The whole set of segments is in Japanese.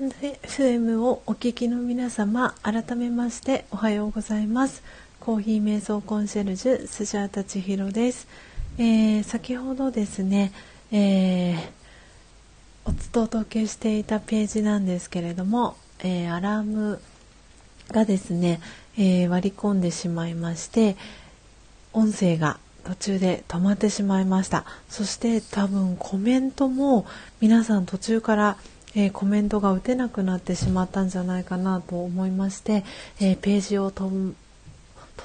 ンド FM をお聞きの皆様改めましておはようございます。コーヒー瞑想コンシェルジュスジャータ千尋です、えー、先ほどですね、えー、お届けしていたページなんですけれども、えー、アラームがですね、え割り込んでしまいまして音声が途中で止まってしまいました。そして多分コメントも皆さん途中からえー、コメントが打てなくなってしまったんじゃないかなと思いまして、えー、ページを閉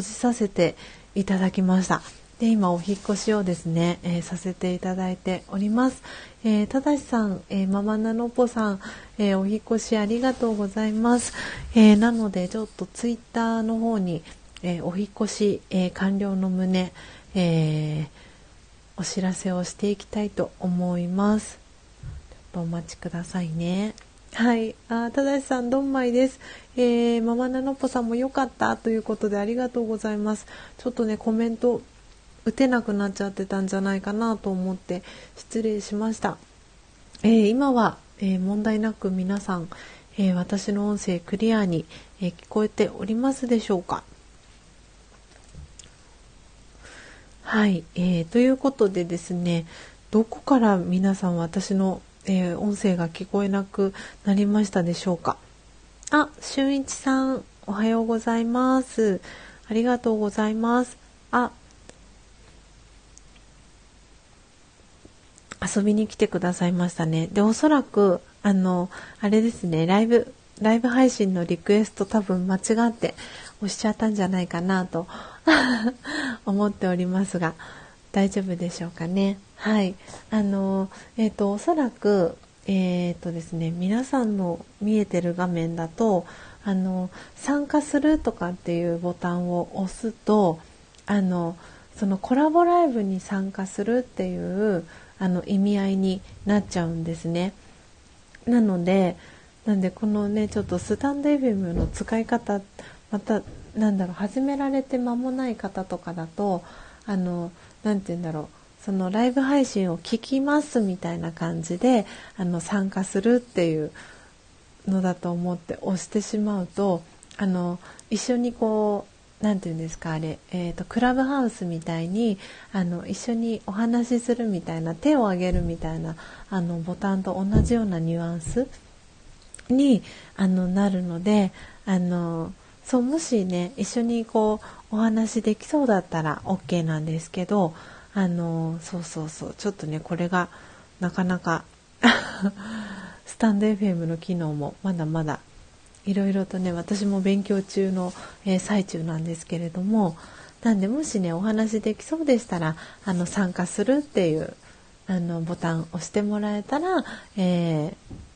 じさせていただきました。で今お引越しをですね、えー、させていただいております、えただしさん、えママナノポさん、えお引越しありがとうございます、えなのでちょっとツイッターの方に、えお引越し、え完了の旨、えお知らせをしていきたいと思います。とお待ちくださいね。はい。あ、ただしさん、どんまいです。えー、ママナノポさんも良かったということでありがとうございます。ちょっとね、コメント打てなくなっちゃってたんじゃないかなと思って失礼しました。えー、今は、えー、問題なく皆さん、えー、私の音声クリアに、え聞こえておりますでしょうかはい、えー、ということでですね、どこから皆さん私のえー、音声が聞こえなくなりましたでしょうかあ、俊一さん、おはようございます。ありがとうございます。あ、遊びに来てくださいましたね。で、おそらく、あの、あれですね、ライブ、ライブ配信のリクエスト多分間違って押しちゃったんじゃないかなと 思っておりますが、大丈夫でしょうかね。はい。あの、えっ、ー、と、おそらく、えっ、ー、とですね、皆さんの見えてる画面だと、あの、参加するとかっていうボタンを押すと、あの、そのコラボライブに参加するっていうあの意味合いになっちゃうんですね。なので、なんでこのね、ちょっとスタンド FM の使い方、また、なんだろう、始められて間もない方とかだと、あの、何て言うんだろう。そのライブ配信を聞きますみたいな感じであの参加するっていうのだと思って押してしまうとあの一緒にこう何て言うんですかあれ、えーと、クラブハウスみたいにあの一緒にお話しするみたいな手を挙げるみたいなあのボタンと同じようなニュアンスにあのなるのであのそうもしね一緒にこうお話できそうだったら OK なんですけどあのそうそうそうちょっとねこれがなかなか スタンド FM の機能もまだまだいろいろとね私も勉強中の、えー、最中なんですけれどもなんでもしねお話できそうでしたらあの参加するっていうあのボタンを押してもらえたら、えー、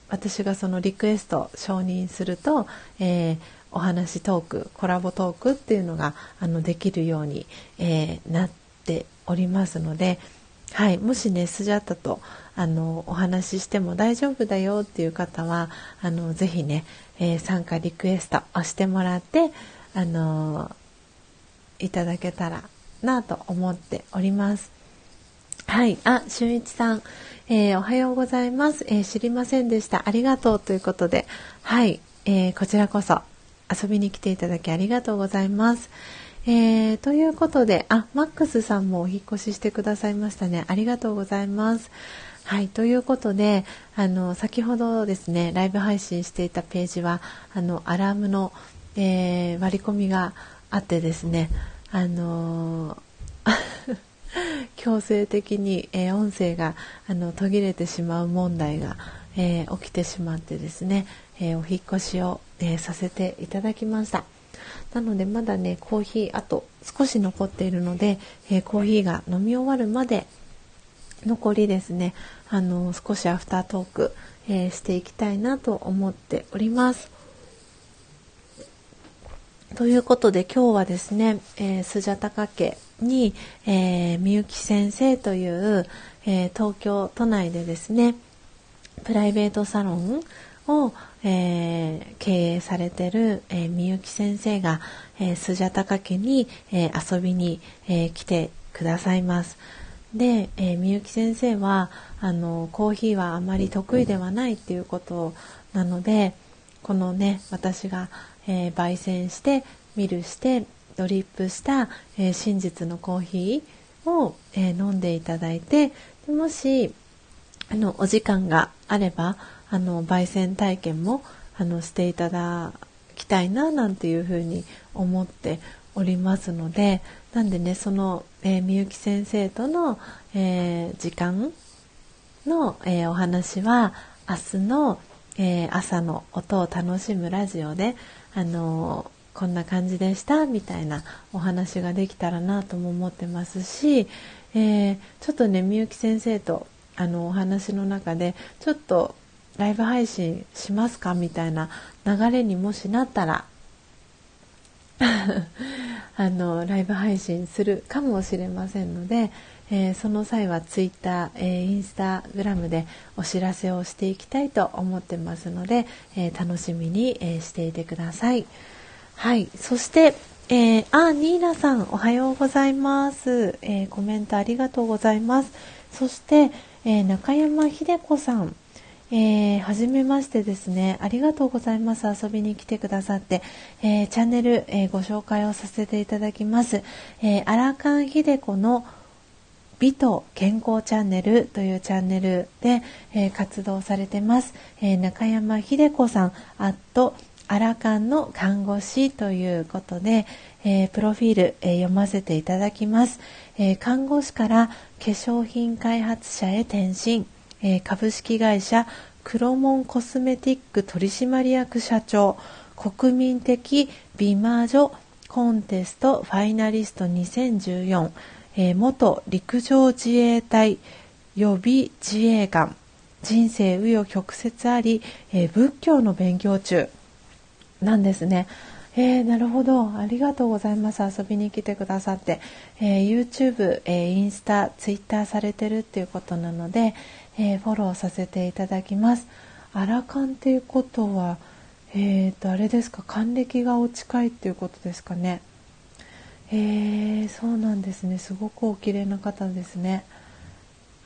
私がそのリクエスト承認すると、えー、お話トークコラボトークっていうのがあのできるように、えー、なっておりますので、はい、もしねスジャータとあのお話ししても大丈夫だよっていう方はあのぜひね、えー、参加リクエスト押してもらってあのいただけたらなと思っております。はい。あ、俊一さん、えー、おはようございます、えー、知りませんでした。ありがとうということで、はい。えー、こちらこそ遊びに来ていただきありがとうございます。えー、ということで、あ、マックスさんもお引越ししてくださいましたね。ありがとうございます。はい、ということで、あの、先ほどですね、ライブ配信していたページは、あの、アラームの、えー、割り込みがあってですね、あの 強制的に、えー、音声があの途切れてしまう問題が、えー、起きてしまってですね、えー、お引越しを、えさせていただきました。なのでまだねコーヒーあと少し残っているので、えコーヒーが飲み終わるまで残りですねあの少しアフタートーク、えしていきたいなと思っております。ということで今日はですね、えー、スジャタカ家に、えー、みゆき先生という、えー、東京都内でですねプライベートサロンを、えー、経営されてる、えー、みゆき先生が、えー、スジャタカ家に、えー、遊びに、え、来てくださいます。で、え、みゆき先生はあのコーヒーはあまり得意ではないっていうことなのでこのね私が、え、焙煎してミルしてドリップした、え、真実のコーヒーを、え飲んでいただいてもしあのお時間があればあの焙煎体験もあのしていただきたいななんていうふうに思っておりますのでなんでねその、え、みゆき先生との、えー、時間の、えー、お話は明日の、え朝の音を楽しむラジオで、あのこんな感じでしたみたいなお話ができたらなとも思ってますし、えちょっとねみゆき先生とあのお話の中でちょっとライブ配信しますか？みたいな流れにもしなったら あのライブ配信するかもしれませんので、えー、その際はツイッター、えー、インスタグラムでお知らせをしていきたいと思ってますので、えー、楽しみに、えしていてください。はい、そして、えー、あ、ニーナさん、おはようございます、えコメントありがとうございます。そして、え中山秀子さん、えー、はじめましてですね。ありがとうございます。遊びに来てくださって、えー、チャンネル、えー、ご紹介をさせていただきます。えー、アラカン秀子の美と健康チャンネルというチャンネルで、えー、活動されてます。えー、中山秀子さん、アットアラカンの看護師ということで、えー、プロフィール、えー、読ませていただきます、えー、看護師から化粧品開発者へ転身、え株式会社クロモンコスメティック取締役社長。国民的美魔女コンテストファイナリスト2014、え元陸上自衛隊予備自衛官。人生紆余曲折あり、え仏教の勉強中。なんですね。えー、なるほど。ありがとうございます。遊びに来てくださって。えー、YouTube、えー、インスタ、Twitter されてるっていうことなので、え、フォローさせていただきます。アラカンっていうことは、えー、とあれですか？還暦がお近いっていうことですかね？えー、そうなんですね。すごくお綺麗な方ですね。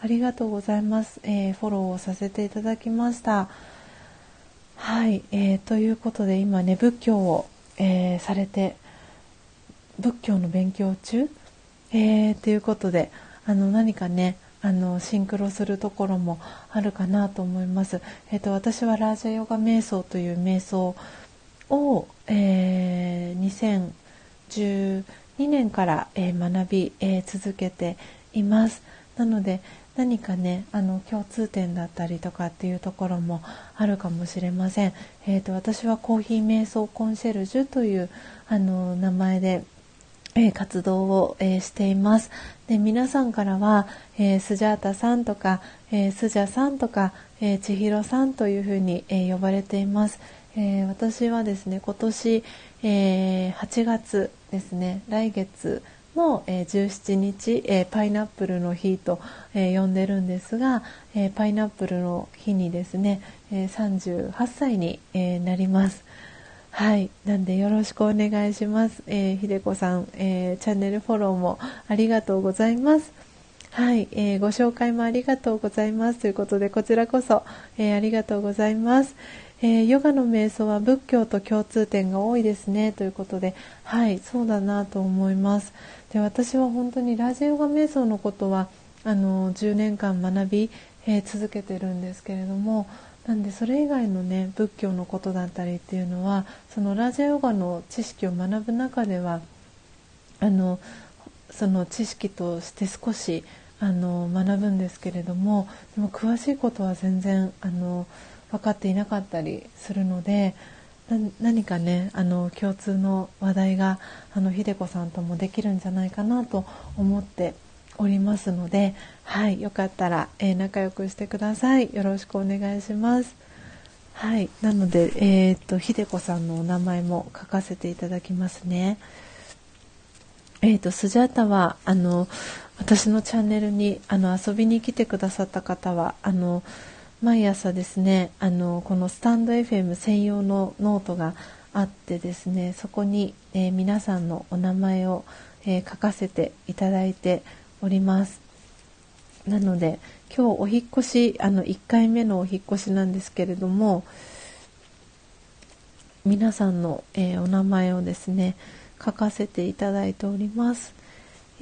ありがとうございます。え、フォローをさせていただきました。はい、えー、ということで今ね仏教を、えー、されて仏教の勉強中、えー、ということであの何かねあのシンクロするところもあるかなと思います。えっ、ー、と私はラージャヨガ瞑想という瞑想を、えー、2012年から、えー、学び、え続けています。なので何かねあの共通点だったりとかっていうところもあるかもしれません。えーと、私はコーヒー瞑想コンシェルジュというあの名前でえ活動を、えしています。で皆さんからは、えー、スジャータさんとか、えー、スジャさんとか、えー、千尋さんというふうに、え呼ばれています。え私はですね今年、え8月ですね来月の、え17日、えパイナップルの日と、え呼んでるんですが、えパイナップルの日にですね、え38歳に、えなります。はい。なんでよろしくお願いします。えー、ひでこさん、えー、チャンネルフォローもありがとうございます。はい、えー、ご紹介もありがとうございます。ということで、こちらこそ、えー、ありがとうございます。えー、ヨガの瞑想は仏教と共通点が多いですね。ということで、はい、そうだなと思います。で、私は本当にラジヨガ瞑想のことは、あの、10年間学び、え続けてるんですけれども、なんでそれ以外のね仏教のことだったりっていうのはそのラジオヨガの知識を学ぶ中ではあのその知識として少しあの学ぶんですけれどもでも詳しいことは全然あの分かっていなかったりするので何かねあの共通の話題があの秀子さんともできるんじゃないかなと思っておりますので、はい、よかったら、えー、仲良くしてください。よろしくお願いします。はい、なので、えー、っと、ひでこさんのお名前も書かせていただきますね。えー、っと、スジャータは、あの、私のチャンネルに、あの、遊びに来てくださった方は、あの、毎朝ですね、あの、このスタンド FM 専用のノートがあってですね、そこに、えー、皆さんのお名前を、えー、書かせていただいております。なので今日お引越しあの1回目のお引越しなんですけれども皆さんの、えー、お名前をですね書かせていただいております。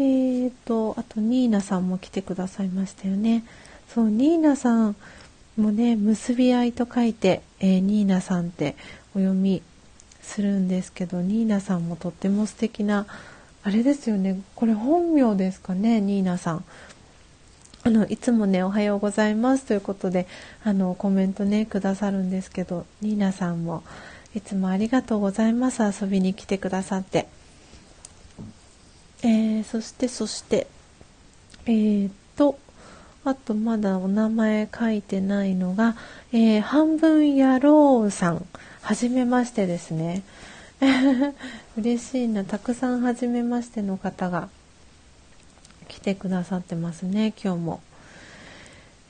えーと、あとニーナさんも来てくださいましたよね。そう、ニーナさんもね、結び合いと書いて、えー、ニーナさんってお読みするんですけど、ニーナさんもとっても素敵な、あれですよね、これ本名ですかね、ニーナさん。あのいつもね「おはようございます」ということであのコメントねくださるんですけどニーナさんもいつもありがとうございます遊びに来てくださって、えー、そしてそしてえー、っとあとまだお名前書いてないのが、えー、半分野郎さん。はじめましてですね。嬉しいな。たくさんはじめましての方が来てくださってますね今日も。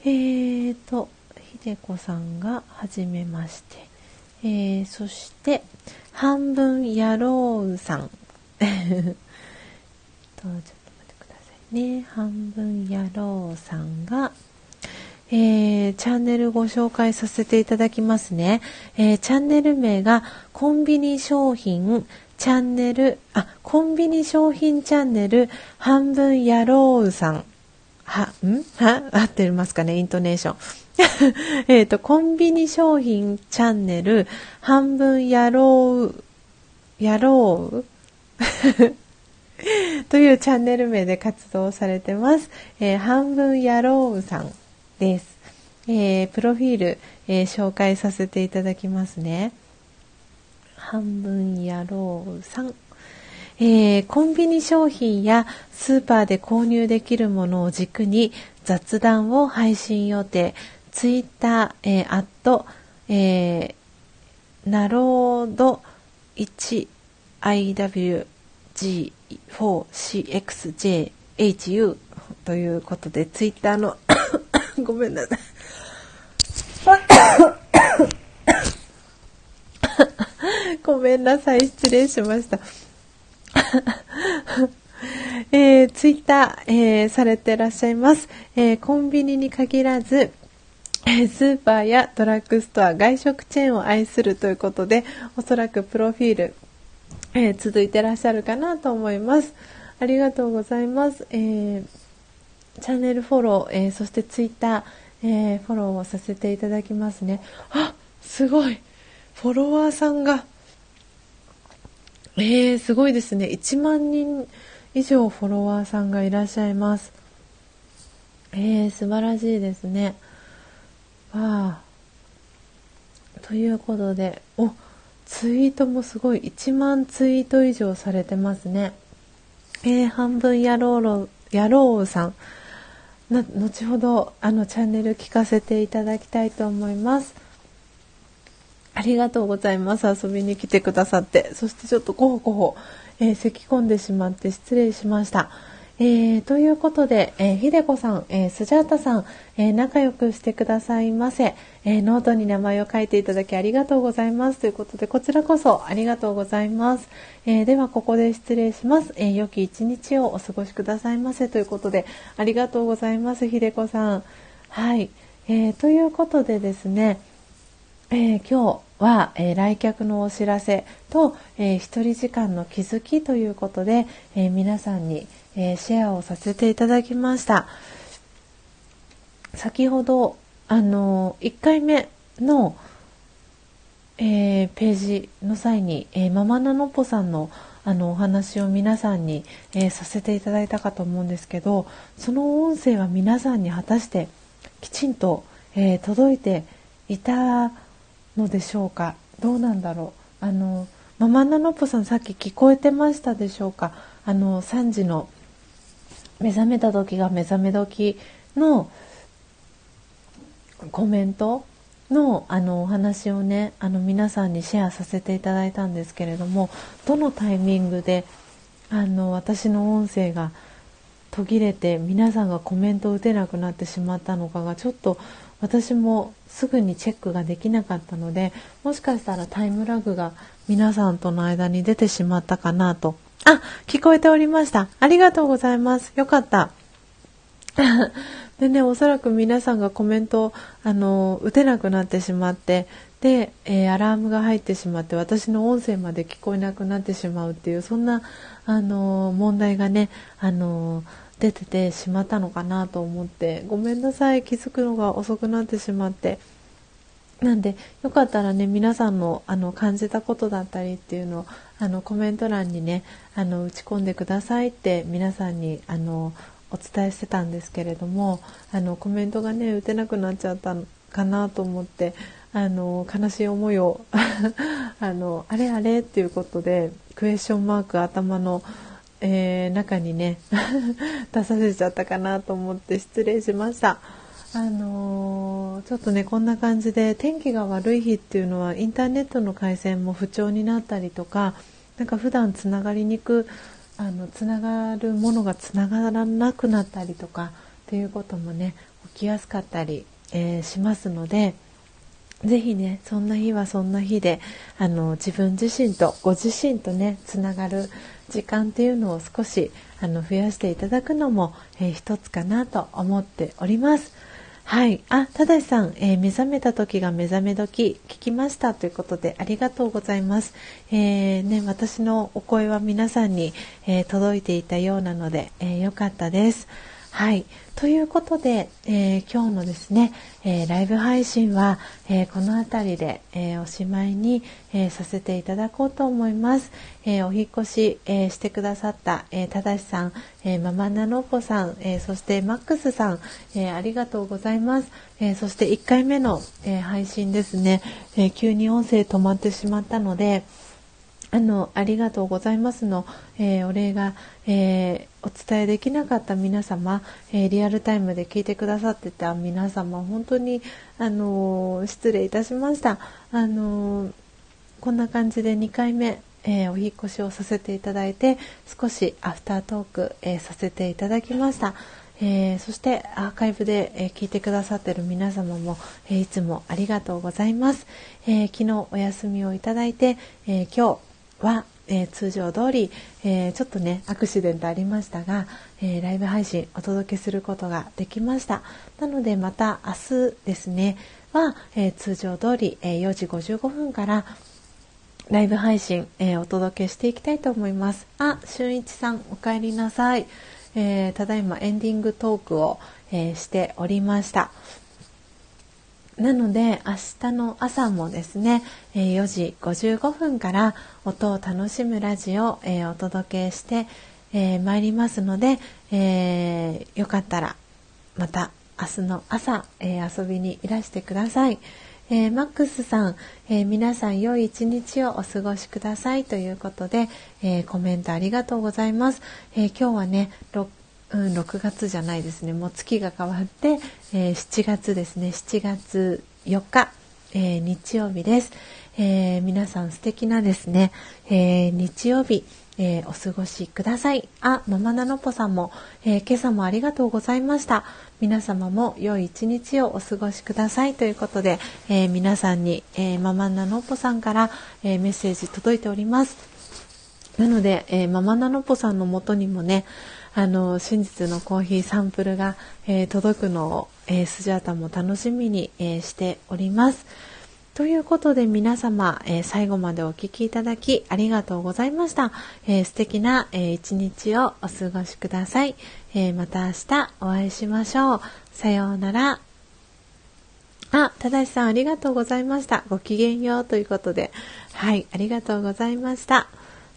えーとひでこさんがはじめまして。えー、そして半分やろうさん。とね半分やろうさんがえー、チャンネルご紹介させていただきますね。えー、チャンネル名がコンビニ商品チャンネル、あ、コンビニ商品チャンネル、半分やろうさん。は、ん？は？合ってますかね？イントネーション。えっと、コンビニ商品チャンネル、半分やろう、やろう というチャンネル名で活動されてます。えー、半分野郎さんです。えー、プロフィール、えー、紹介させていただきますね。半分野郎さん。えー、コンビニ商品やスーパーで購入できるものを軸に雑談を配信予定。ツイッター、えー、アット、えー、なろうど 1iw G4CXJHU ということで、ツイッターの ごめんなさい。ごめんなさい、失礼しました。えー、ツイッター、えー、されてらっしゃいます、えー、コンビニに限らず、スーパーやドラッグストア、外食チェーンを愛するということで、おそらくプロフィール、え続いてらっしゃるかなと思います。ありがとうございます。えチャンネルフォロー、えそしてツイッター、えフォローをさせていただきますね。あ、すごい。フォロワーさんがえー、すごいですね。1万人以上フォロワーさんがいらっしゃいます。えー、素晴らしいですね。わあ。ということで、お、ツイートもすごい。1万ツイート以上されてますね。えー、半分やろうろ、やろうさん。な、後ほど、あの、チャンネル聞かせていただきたいと思います。ありがとうございます。遊びに来てくださって。そしてちょっとごほごほ、えー、咳き込んでしまって失礼しました。えー、ということで、えー、ひでこさん、えー、スジャータさん、えー、仲良くしてくださいませ、えノートに名前を書いていただきありがとうございます。ということで、こちらこそありがとうございます。えでは、ここで失礼します。え良き一日をお過ごしくださいませ。ということで、ありがとうございます、ひでこさん。はい。えということでですね、え今日、は、えー、来客のお知らせと、えー、一人時間の気づきということで、えー、皆さんに、えシェアをさせていただきました。先ほどあの1回目の、えページの際に、えママナノッポさんのあのお話を皆さんに、えさせていただいたかと思うんですけどその音声は皆さんに果たしてきちんと、え届いていたのでしょうか？どうなんだろう？あのママナノッポさんさっき聞こえてましたでしょうか？あの3時の目覚めた時が目覚め時のコメントのあのお話をねあの皆さんにシェアさせていただいたんですけれどもどのタイミングであの私の音声が途切れて皆さんがコメントを打てなくなってしまったのかがちょっと私もすぐにチェックができなかったのでもしかしたらタイムラグが皆さんとの間に出てしまったかなとあ聞こえておりました。ありがとうございます。よかった。でね、おそらく皆さんがコメント、あの、打てなくなってしまって、で、えー、アラームが入ってしまって私の音声まで聞こえなくなってしまうっていうそんな、あの問題がね、あの出ててしまったのかなと思ってごめんなさい。気づくのが遅くなってしまって。なんでよかったらね皆さんのあの感じたことだったりっていうのをあのコメント欄にねあの打ち込んでくださいって皆さんにあのお伝えしてたんですけれどもあのコメントがね打てなくなっちゃったかなと思ってあの悲しい思いを あのあれあれっていうことでクエスチョンマーク頭の、えー、中にね 出させちゃったかなと思って失礼しました。あの、ちょっとねこんな感じで天気が悪い日っていうのはインターネットの回線も不調になったりとかなんか普段つながりにくあのつながるものがつながらなくなったりとかっていうこともね起きやすかったり、えー、しますので。ぜひねそんな日はそんな日であの自分自身とご自身とねつながる時間っていうのを少しあの増やしていただくのも、えー、一つかなと思っております。はい。あ、ただしさん、えー、目覚めた時が目覚め時聞きましたということでありがとうございます。えー、ね、私のお声は皆さんに、えー、届いていたようなので、えよかったです。はい。ということで、えー、今日のですね、えー、ライブ配信は、えー、この辺りで、えおしまいに、えさせていただこうと思います。えお引越し、えしてくださった、えただしさん、えママナノポさん、えそしてマックスさん、えありがとうございます。えそして1回目の、え配信ですね、え急に音声止まってしまったので、あの、ありがとうございますの、えー、お礼が、えー、お伝えできなかった皆様、えー、リアルタイムで聞いてくださってた皆様、本当に、あの失礼いたしました。あのこんな感じで2回目、えお引越しをさせていただいて、少しアフタートーク、えさせていただきました。えー、そしてアーカイブで、えー、聞いてくださってる皆様も、えー、いつもありがとうございます、え昨日お休みをいただいて、え今日は、えー、通常通り、えー、ちょっとねアクシデントありましたが、えー、ライブ配信お届けすることができました。なのでまた明日ですねは、え通常通り、え4時55分からライブ配信、えお届けしていきたいと思います。あ俊一さんお帰りなさい、えただいまエンディングトークを、えしておりました。なので明日の朝もですね、え4時55分から音を楽しむラジオを、えお届けして、えー、いりますので、えー、よかったらまた明日の朝、えー、遊びにいらしてください。えー、マックスさん、えー、皆さん良い一日をお過ごしくださいということで、えー、コメントありがとうございます。え今日はね、うん、6月じゃないですね。もう月が変わって、えー、7月ですね。7月4日、えー、日曜日です、えー、皆さん素敵なですね、え日曜日、えお過ごしください。あママナノポさんも、え今朝もありがとうございました。皆様も良い一日をお過ごしください。ということで、え皆さんに、えママナノポさんから、えメッセージ届いております。なので、えママナノポさんのもとにもねあの真実のコーヒーサンプルが、えー、届くのを、えー、スジャータも楽しみに、えー、しております。ということで皆様、え、最後までお聴きいただきありがとうございました。えー、素敵な、えー、一日をお過ごしください、えまた明日お会いしましょう。さようなら。あ、ただしさんありがとうございました。ごきげんようということで。はい、ありがとうございました。